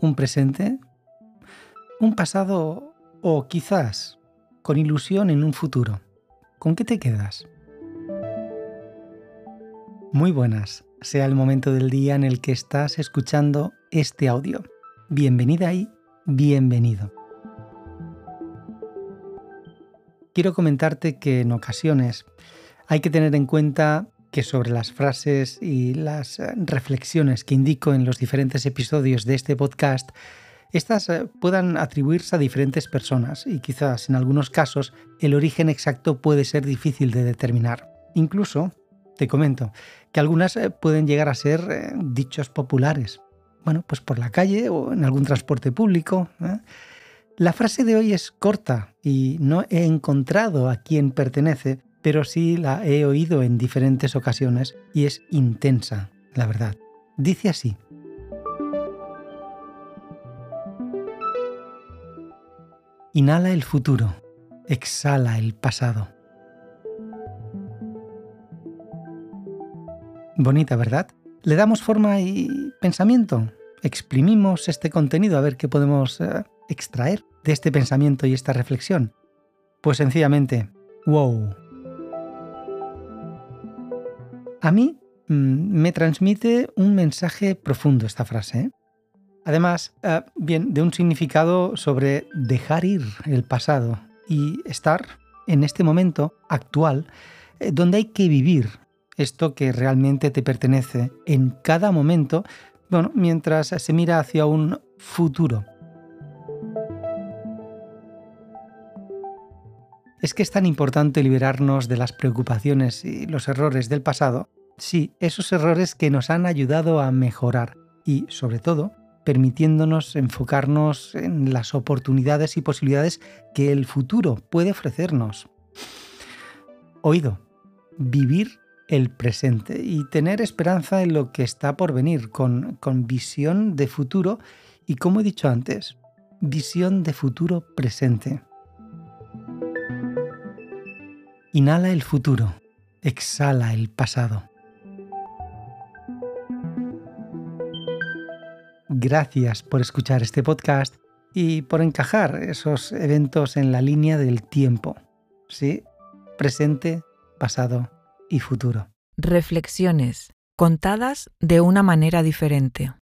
Un presente, un pasado o quizás con ilusión en un futuro. ¿Con qué te quedas? Muy buenas, sea el momento del día en el que estás escuchando este audio. Bienvenida y bienvenido. Quiero comentarte que en ocasiones hay que tener en cuenta que sobre las frases y las eh, reflexiones que indico en los diferentes episodios de este podcast, estas eh, puedan atribuirse a diferentes personas y quizás en algunos casos el origen exacto puede ser difícil de determinar. Incluso, te comento, que algunas eh, pueden llegar a ser dichos populares. Bueno, pues por la calle o en algún transporte público. La frase de hoy es corta y no he encontrado a quién pertenece, pero sí la he oído en diferentes ocasiones y es intensa, la verdad. Dice así. Inhala el futuro, exhala el pasado. Bonita, ¿verdad? Le damos forma y pensamiento. Exprimimos este contenido a ver qué podemos eh, extraer de este pensamiento y esta reflexión. Pues sencillamente, wow, a mí mm, me transmite un mensaje profundo esta frase. ¿eh? Además, eh, bien, de un significado sobre dejar ir el pasado y estar en este momento actual eh, donde hay que vivir esto que realmente te pertenece en cada momento, bueno, mientras se mira hacia un futuro. Es que es tan importante liberarnos de las preocupaciones y los errores del pasado Sí, esos errores que nos han ayudado a mejorar y, sobre todo, permitiéndonos enfocarnos en las oportunidades y posibilidades que el futuro puede ofrecernos. Oído, vivir el presente y tener esperanza en lo que está por venir, con, con visión de futuro y, como he dicho antes, visión de futuro presente. Inhala el futuro, exhala el pasado. Gracias por escuchar este podcast y por encajar esos eventos en la línea del tiempo. ¿Sí? Presente, pasado y futuro. Reflexiones contadas de una manera diferente.